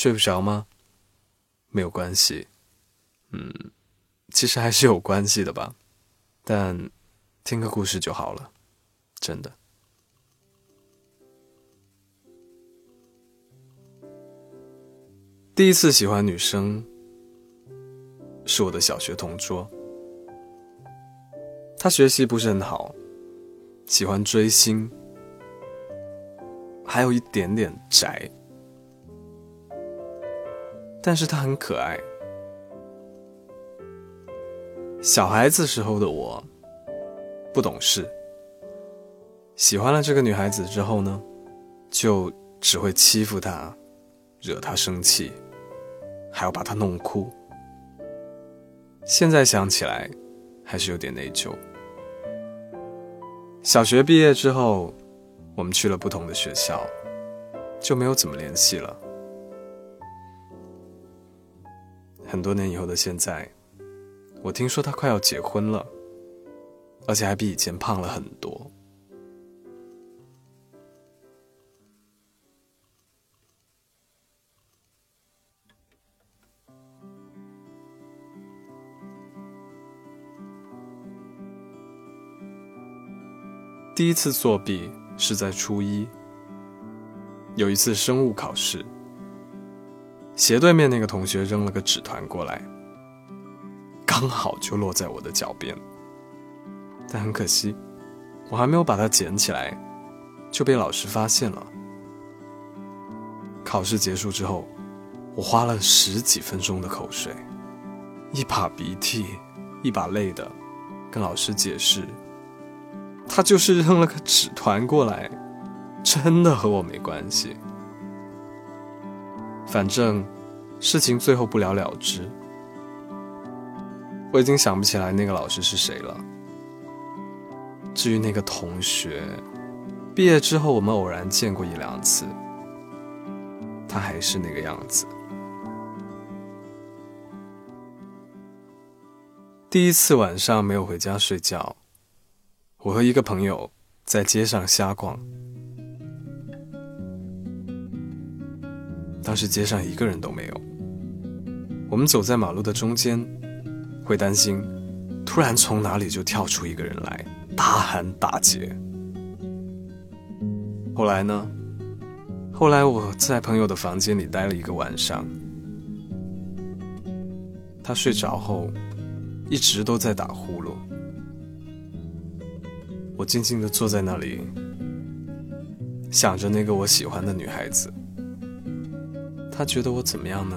睡不着吗？没有关系，嗯，其实还是有关系的吧，但听个故事就好了，真的。第一次喜欢女生，是我的小学同桌。她学习不是很好，喜欢追星，还有一点点宅。但是她很可爱。小孩子时候的我，不懂事，喜欢了这个女孩子之后呢，就只会欺负她，惹她生气。还要把她弄哭。现在想起来，还是有点内疚。小学毕业之后，我们去了不同的学校，就没有怎么联系了。很多年以后的现在，我听说他快要结婚了，而且还比以前胖了很多。第一次作弊是在初一。有一次生物考试，斜对面那个同学扔了个纸团过来，刚好就落在我的脚边。但很可惜，我还没有把它捡起来，就被老师发现了。考试结束之后，我花了十几分钟的口水，一把鼻涕一把泪的，跟老师解释。他就是扔了个纸团过来，真的和我没关系。反正事情最后不了了之。我已经想不起来那个老师是谁了。至于那个同学，毕业之后我们偶然见过一两次，他还是那个样子。第一次晚上没有回家睡觉。我和一个朋友在街上瞎逛，当时街上一个人都没有。我们走在马路的中间，会担心突然从哪里就跳出一个人来，大喊大劫。后来呢？后来我在朋友的房间里待了一个晚上，他睡着后一直都在打呼噜。我静静的坐在那里，想着那个我喜欢的女孩子。他觉得我怎么样呢？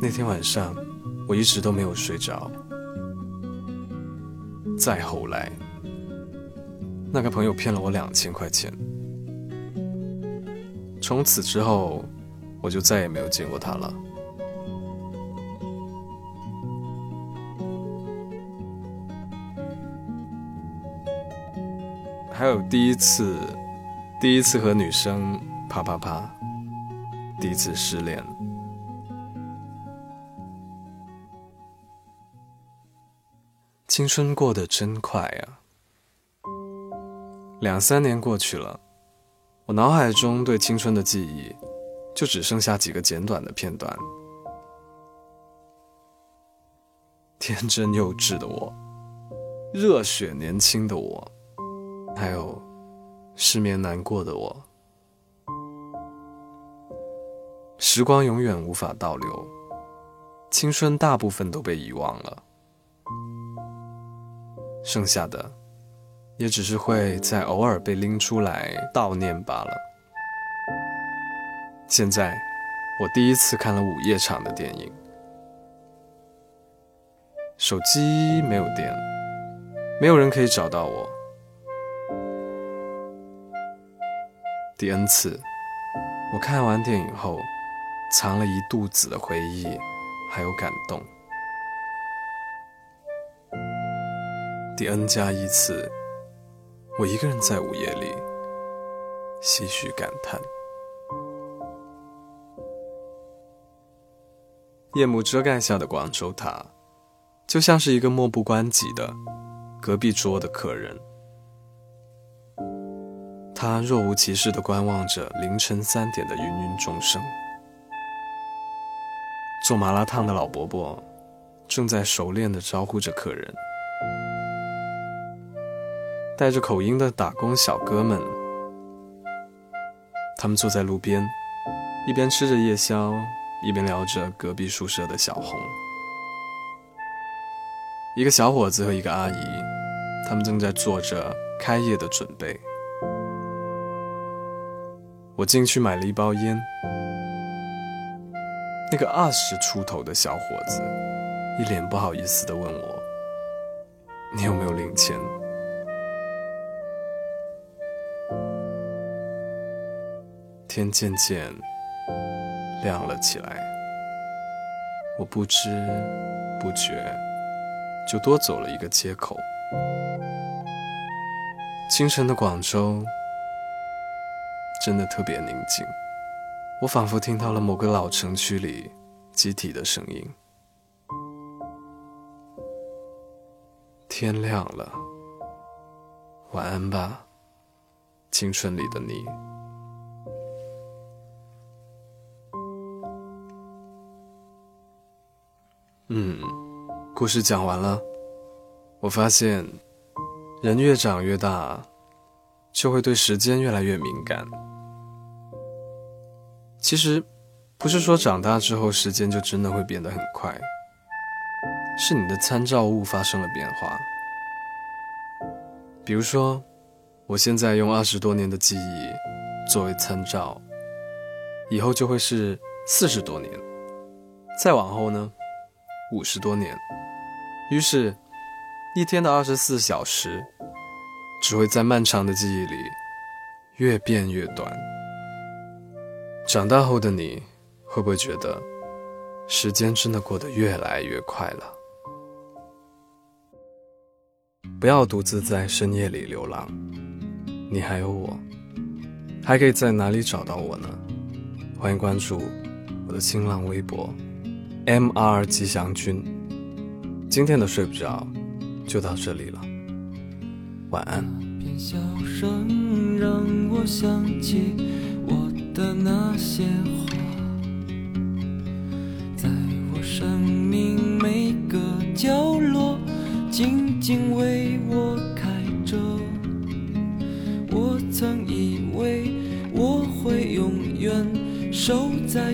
那天晚上，我一直都没有睡着。再后来，那个朋友骗了我两千块钱。从此之后，我就再也没有见过他了。还有第一次，第一次和女生啪啪啪，第一次失恋。青春过得真快啊！两三年过去了，我脑海中对青春的记忆，就只剩下几个简短的片段。天真幼稚的我，热血年轻的我。还有失眠难过的我，时光永远无法倒流，青春大部分都被遗忘了，剩下的也只是会在偶尔被拎出来悼念罢了。现在，我第一次看了午夜场的电影，手机没有电，没有人可以找到我。第 N 次，我看完电影后，藏了一肚子的回忆，还有感动。第 N 加一次，我一个人在午夜里，唏嘘感叹。夜幕遮盖下的广州塔，就像是一个漠不关己的隔壁桌的客人。他若无其事地观望着凌晨三点的芸芸众生。做麻辣烫的老伯伯正在熟练地招呼着客人，带着口音的打工小哥们，他们坐在路边，一边吃着夜宵，一边聊着隔壁宿舍的小红。一个小伙子和一个阿姨，他们正在做着开业的准备。我进去买了一包烟。那个二十出头的小伙子一脸不好意思地问我：“你有没有零钱？”天渐渐亮了起来，我不知不觉就多走了一个街口。清晨的广州真的特别宁静。我仿佛听到了某个老城区里集体的声音。天亮了，晚安吧，青春里的你。嗯，故事讲完了。我发现，人越长越大，就会对时间越来越敏感。其实，不是说长大之后时间就真的会变得很快，是你的参照物发生了变化。比如说，我现在用二十多年的记忆作为参照，以后就会是四十多年，再往后呢，五十多年。于是，一天的二十四小时，只会在漫长的记忆里越变越短。长大后的你，会不会觉得时间真的过得越来越快了？不要独自在深夜里流浪，你还有我，还可以在哪里找到我呢？欢迎关注我的新浪微博，M.R. 吉祥君。今天的睡不着就到这里了，晚安。的那些花，在我生命每个角落，静静为我开着。我曾以为我会永远守在